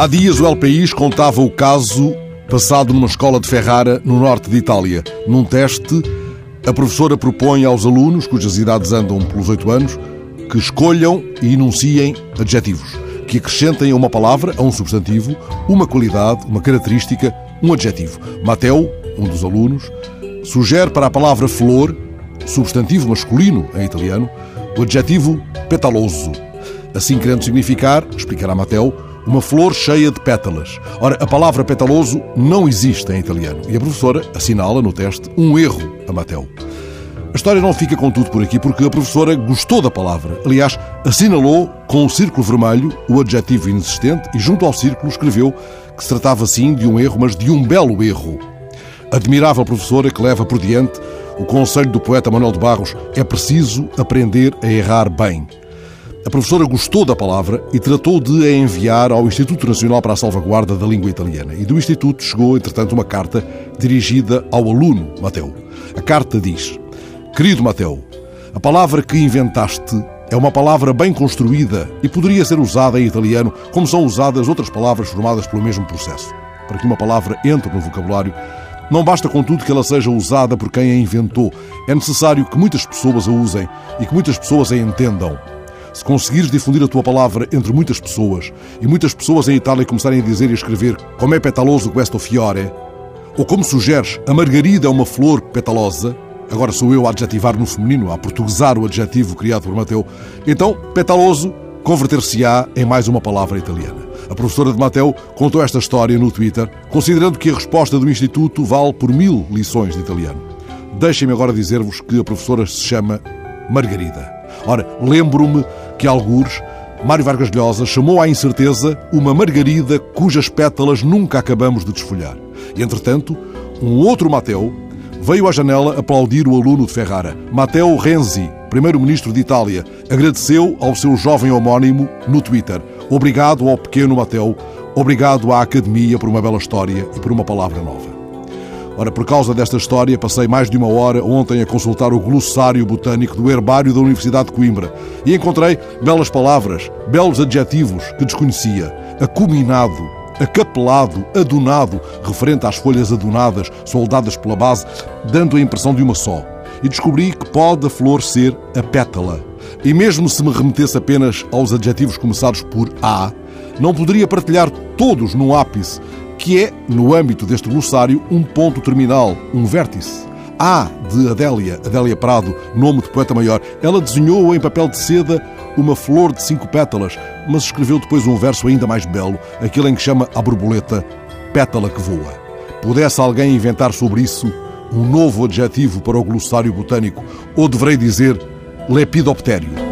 Há dias o El País contava o caso passado numa escola de Ferrara, no norte de Itália. Num teste, a professora propõe aos alunos, cujas idades andam pelos oito anos, que escolham e enunciem adjetivos, que acrescentem a uma palavra, a um substantivo, uma qualidade, uma característica, um adjetivo. Mateu, um dos alunos, sugere para a palavra flor, substantivo masculino em italiano, o adjetivo petaloso. Assim querendo significar, explicará Mateu, uma flor cheia de pétalas. Ora, a palavra petaloso não existe em italiano e a professora assinala no teste um erro a Mateu. A história não fica contudo por aqui porque a professora gostou da palavra. Aliás, assinalou com um círculo vermelho o adjetivo inexistente e junto ao círculo escreveu que se tratava sim de um erro, mas de um belo erro. Admirável professora que leva por diante o conselho do poeta Manuel de Barros: é preciso aprender a errar bem. A professora gostou da palavra e tratou de a enviar ao Instituto Nacional para a Salvaguarda da Língua Italiana. E do Instituto chegou, entretanto, uma carta dirigida ao aluno Mateu. A carta diz: Querido Mateu, a palavra que inventaste é uma palavra bem construída e poderia ser usada em italiano como são usadas outras palavras formadas pelo mesmo processo. Para que uma palavra entre no vocabulário, não basta, contudo, que ela seja usada por quem a inventou. É necessário que muitas pessoas a usem e que muitas pessoas a entendam. Se conseguires difundir a tua palavra entre muitas pessoas e muitas pessoas em Itália começarem a dizer e escrever como é petaloso questo fiore, ou como sugeres, a margarida é uma flor petalosa, agora sou eu a adjetivar no feminino, a portuguesar o adjetivo criado por Mateu, então petaloso converter-se-á em mais uma palavra italiana. A professora de Mateu contou esta história no Twitter, considerando que a resposta do Instituto vale por mil lições de italiano. Deixem-me agora dizer-vos que a professora se chama Margarida. Ora, lembro-me que, algures, Mário Vargas Llosa chamou à incerteza uma margarida cujas pétalas nunca acabamos de desfolhar. E, entretanto, um outro Mateu veio à janela aplaudir o aluno de Ferrara. Matteo Renzi, primeiro-ministro de Itália, agradeceu ao seu jovem homónimo no Twitter. Obrigado ao pequeno Matteo, obrigado à Academia por uma bela história e por uma palavra nova. Ora, por causa desta história, passei mais de uma hora ontem a consultar o glossário botânico do herbário da Universidade de Coimbra e encontrei belas palavras, belos adjetivos que desconhecia. Acuminado, acapelado, adunado, referente às folhas adunadas, soldadas pela base, dando a impressão de uma só. E descobri que pode a flor ser a pétala. E mesmo se me remetesse apenas aos adjetivos começados por A, não poderia partilhar todos num ápice, que é, no âmbito deste glossário, um ponto terminal, um vértice. A de Adélia, Adélia Prado, nome de poeta maior. Ela desenhou em papel de seda uma flor de cinco pétalas, mas escreveu depois um verso ainda mais belo, aquele em que chama a borboleta pétala que voa. Pudesse alguém inventar sobre isso um novo adjetivo para o glossário botânico, ou deverei dizer lepidoptério.